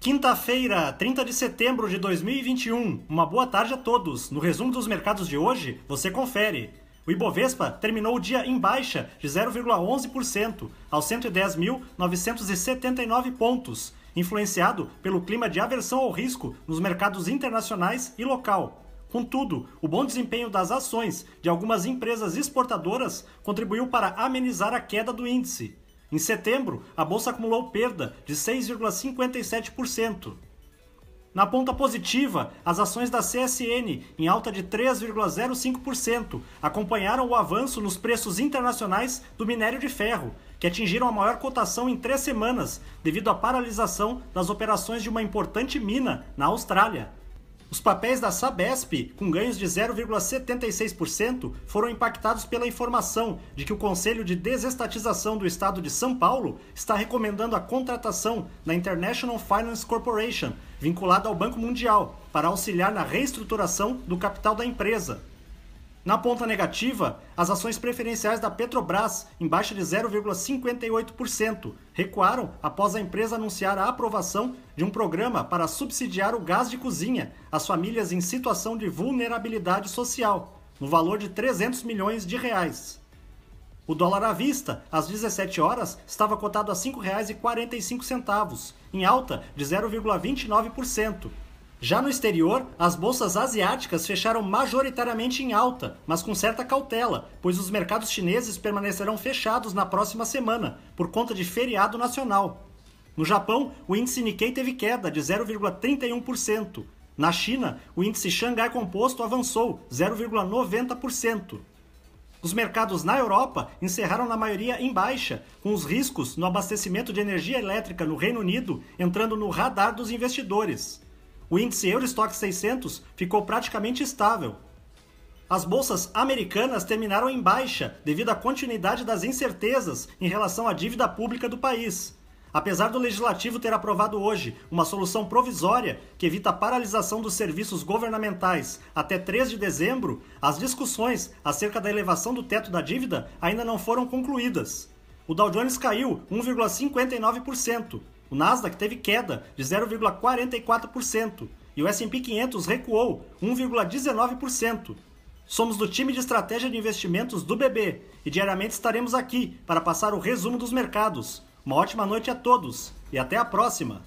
Quinta-feira, 30 de setembro de 2021. Uma boa tarde a todos. No resumo dos mercados de hoje, você confere. O Ibovespa terminou o dia em baixa de 0,11% aos 110.979 pontos, influenciado pelo clima de aversão ao risco nos mercados internacionais e local. Contudo, o bom desempenho das ações de algumas empresas exportadoras contribuiu para amenizar a queda do índice. Em setembro, a bolsa acumulou perda de 6,57%. Na ponta positiva, as ações da CSN, em alta de 3,05%, acompanharam o avanço nos preços internacionais do minério de ferro, que atingiram a maior cotação em três semanas, devido à paralisação das operações de uma importante mina na Austrália. Os papéis da Sabesp, com ganhos de 0,76%, foram impactados pela informação de que o Conselho de Desestatização do Estado de São Paulo está recomendando a contratação da International Finance Corporation, vinculada ao Banco Mundial, para auxiliar na reestruturação do capital da empresa. Na ponta negativa, as ações preferenciais da Petrobras, em baixa de 0,58%, recuaram após a empresa anunciar a aprovação de um programa para subsidiar o gás de cozinha às famílias em situação de vulnerabilidade social, no valor de 300 milhões de reais. O dólar à vista, às 17 horas, estava cotado a R$ 5,45, em alta de 0,29%, já no exterior, as bolsas asiáticas fecharam majoritariamente em alta, mas com certa cautela, pois os mercados chineses permanecerão fechados na próxima semana, por conta de feriado nacional. No Japão, o índice Nikkei teve queda de 0,31%. Na China, o índice Xangai Composto avançou 0,90%. Os mercados na Europa encerraram na maioria em baixa, com os riscos no abastecimento de energia elétrica no Reino Unido entrando no radar dos investidores o índice Eurostock 600 ficou praticamente estável. As bolsas americanas terminaram em baixa devido à continuidade das incertezas em relação à dívida pública do país. Apesar do legislativo ter aprovado hoje uma solução provisória que evita a paralisação dos serviços governamentais até 3 de dezembro, as discussões acerca da elevação do teto da dívida ainda não foram concluídas. O Dow Jones caiu 1,59%, o Nasdaq teve queda de 0,44% e o S&P 500 recuou 1,19%. Somos do time de estratégia de investimentos do BB e diariamente estaremos aqui para passar o resumo dos mercados. Uma ótima noite a todos e até a próxima!